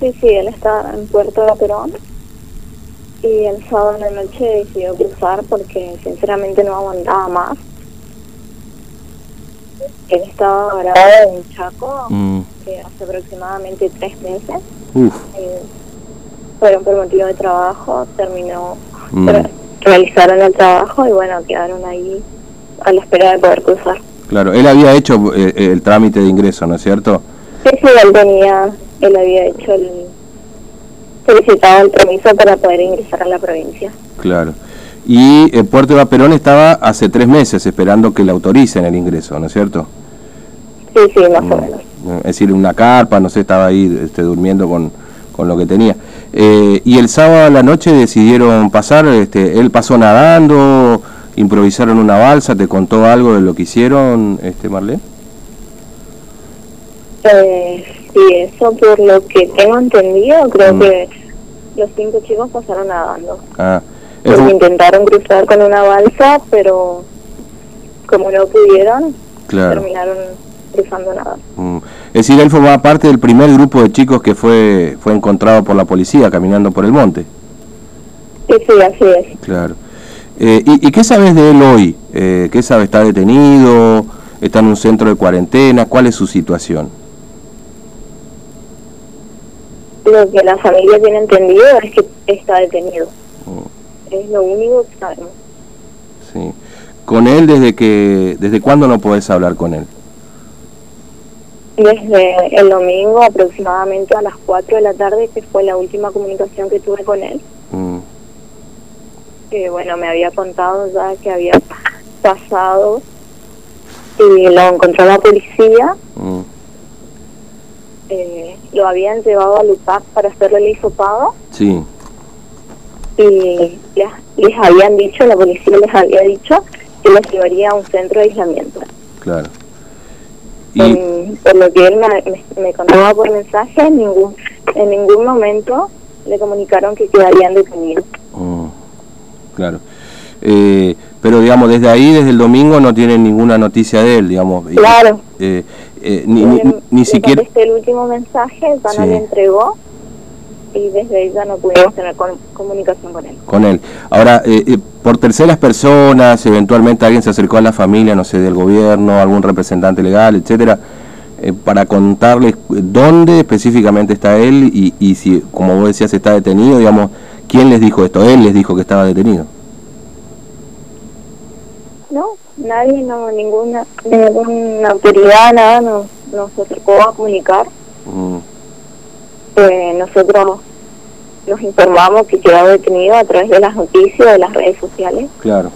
Sí, sí, él está en Puerto de Perón y el sábado en la noche decidió cruzar porque sinceramente no aguantaba más. Él estaba grabado en Chaco Mm, eh, hace aproximadamente tres meses. uf, Eh, fueron por motivo de trabajo, terminó, Mm. re- realizaron el trabajo y bueno, quedaron ahí a la espera de poder cruzar. claro, él había hecho eh, el trámite de ingreso, ¿no es cierto? Sí, sí, él tenía, él había hecho el, solicitado el permiso para poder ingresar a la provincia. Claro. Y el Puerto de Perón estaba hace tres meses esperando que le autoricen el ingreso, ¿no es cierto? Sí, sí, más o menos. Es decir, una carpa, no sé, estaba ahí este, durmiendo con, con lo que tenía. Eh, y el sábado a la noche decidieron pasar, este, él pasó nadando, improvisaron una balsa, ¿te contó algo de lo que hicieron, este Marlene? Eh, sí, eso por lo que tengo entendido, creo Mm. que los cinco chicos pasaron nadando. Ah, un- intentaron cruzar con una balsa, pero como no pudieron, claro. terminaron cruzando nada. Mm. Es decir, él formaba parte del primer grupo de chicos que fue, fue encontrado por la policía caminando por el monte. Sí, sí, así es. Claro. Eh, ¿y, y qué sabes de él hoy? Eh, ¿Qué sabes? ¿Está detenido? ¿Está en un centro de cuarentena? ¿Cuál es su situación? Lo que la familia tiene entendido es que está detenido. Mm, Es lo único que sabemos. Sí. ¿Con él desde que desde cuándo no podés hablar con él? Desde el domingo aproximadamente a las 4 de la tarde, que fue la última comunicación que tuve con él, Mm, que bueno, me había contado ya que había pasado y lo encontró la policía, mm, eh, lo habían llevado al UPAC para hacerle el hisopado Sí, y les, les habían dicho, la policía les había dicho que los llevaría a un centro de aislamiento. claro. Y, En- por lo que él me, me, me contaba por mensaje, en ningún, en ningún momento le comunicaron que quedarían detenidos. mm, claro. Eh, pero digamos, desde ahí, desde el domingo, no tienen ninguna noticia de él, digamos. Claro. eh, eh, ni, ni, Le- ni le siquiera... el último mensaje, ya Sí. le entregó y desde ahí ya no pudimos tener con- comunicación con él. con él. Ahora, eh, eh, por terceras personas, eventualmente alguien se acercó a la familia, no sé, del gobierno, algún representante legal, etcétera, eh, para contarles dónde específicamente está él y, y si, como vos decías, está detenido, digamos, ¿quién les dijo esto? Él les dijo que estaba detenido. No, nadie, no, ninguna, ninguna autoridad, nada nos, nos acercó a comunicar. Mm, Eh, nosotros nos informamos que quedó detenido a través de las noticias, de las redes sociales, claro.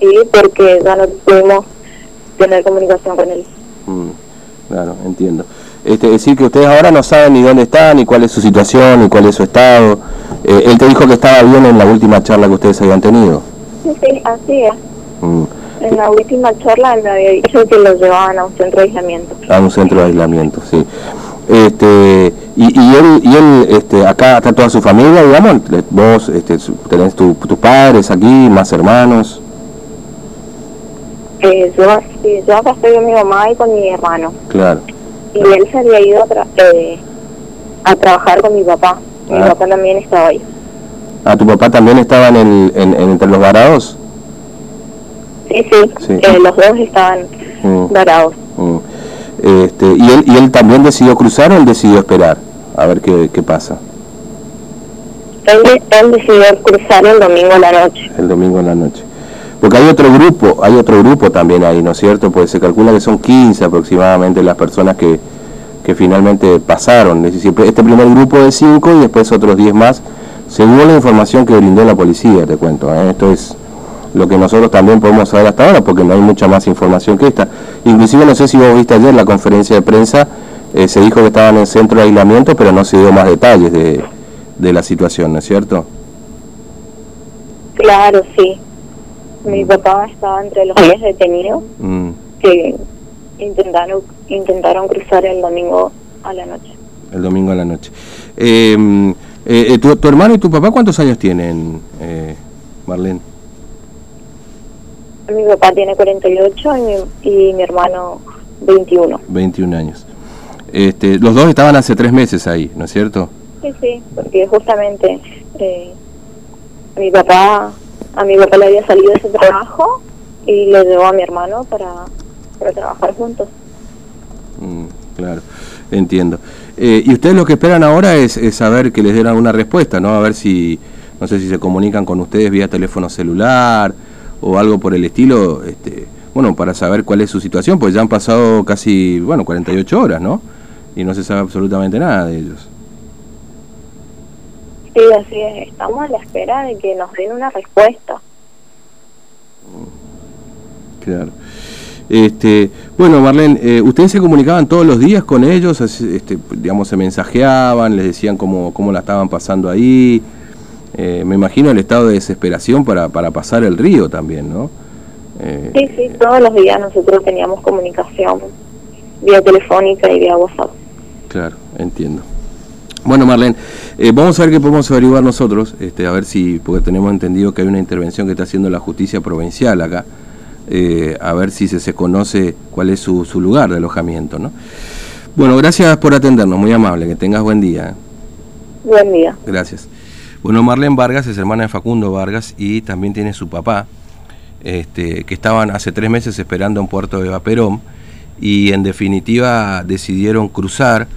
y porque ya no pudimos tener comunicación con él. Mm, claro, entiendo. Este, es decir, que ustedes ahora no saben ni dónde está, ni cuál es su situación, ni cuál es su estado. Eh, él te dijo que estaba bien en la última charla que ustedes habían tenido. Sí, sí, así es. Mm. En la última charla él me había dicho que lo llevaban a un centro de aislamiento. a un centro de aislamiento, sí. Este, y, y él, y él este, acá está toda su familia, digamos, vos este, tenés tu- tus padres aquí, más hermanos, Eh, yo, sí, yo acá estoy con mi mamá y con mi hermano. claro. Y él se había ido a, tra- eh, a trabajar con mi papá. Mi Ah. papá también estaba ahí. ¿A tu papá también estaba en el, en, en entre los varados? Sí, sí, Sí. eh, los dos estaban Mm, varados. mm. Este, ¿y, él, ¿Y él también decidió cruzar o él decidió esperar? A ver qué, qué pasa Él, él decidió cruzar el domingo a la noche. el domingo en la noche. Porque hay otro grupo, hay otro grupo también ahí, ¿no es cierto? Pues se calcula que son 15 aproximadamente las personas que, que finalmente pasaron. Es decir, este primer grupo de 5 y después otros 10 más, según la información que brindó la policía, te cuento. ¿eh? Esto es lo que nosotros también podemos saber hasta ahora, porque no hay mucha más información que esta. Inclusive, no sé si vos viste ayer la conferencia de prensa, eh, se dijo que estaban en centro de aislamiento, pero no se dio más detalles de, de la situación, ¿no es cierto? Claro, sí. Mi papá estaba entre los 10 detenidos Mm, que intentaron intentaron cruzar el domingo a la noche. el domingo a la noche. Eh, eh, eh, tu, tu hermano y tu papá cuántos años tienen, eh, Marlene? Mi papá tiene 48 y mi, y mi hermano 21. 21 años. Este, los dos estaban hace tres meses ahí, ¿no es cierto? Sí, sí, porque justamente eh, mi papá, a mi papá le había salido ese trabajo y le llevó a mi hermano para, para trabajar juntos. Mm, claro, entiendo. Eh, y ustedes lo que esperan ahora es, es saber que les den una respuesta, ¿no? A ver si, no sé si se comunican con ustedes vía teléfono celular o algo por el estilo, este, bueno, para saber cuál es su situación, pues ya han pasado casi, bueno, 48 horas, ¿no? Y no se sabe absolutamente nada de ellos. Sí, así es, estamos a la espera de que nos den una respuesta. Claro. Este, bueno, Marlene, eh, ¿ustedes se comunicaban todos los días con ellos? Este, digamos, se mensajeaban, les decían cómo, cómo la estaban pasando ahí. Eh, me imagino el estado de desesperación para, para pasar el río también, ¿no? Eh, sí, sí, todos los días nosotros teníamos comunicación vía telefónica y vía WhatsApp. Claro, entiendo. Bueno, Marlene, vamos a ver qué podemos averiguar nosotros, este, a ver si, porque tenemos entendido que hay una intervención que está haciendo la justicia provincial acá, eh, a ver si se, se, conoce cuál es su, su, lugar de alojamiento. ¿no? Bueno, gracias por atendernos, muy amable, que tengas buen día. Buen día. Gracias. Bueno, Marlene Vargas es hermana de Facundo Vargas y también tiene su papá, este, que estaban hace tres meses esperando en Puerto de Vaperón y en definitiva decidieron cruzar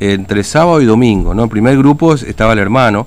entre sábado y domingo. ¿no? En primer grupo estaba el hermano,